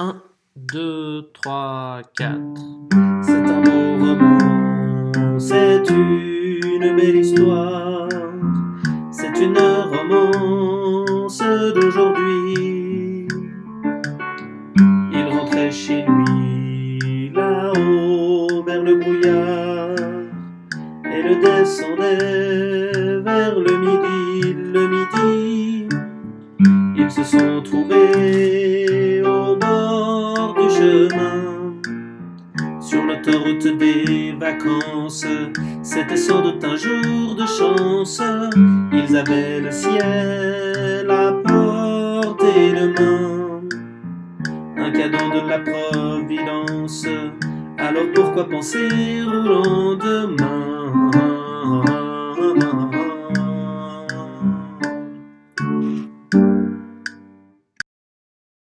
1, 2, 3, 4. C'est un beau roman, c'est une belle histoire, c'est une romance d'aujourd'hui. Il rentrait chez lui là-haut vers le brouillard et le descendait vers le midi, le midi. Ils se sont trouvés au sur l'autoroute des vacances. C'était sans doute un jour de chance. Ils avaient le ciel à portée de main, un cadeau de la Providence. Alors pourquoi penser au lendemain?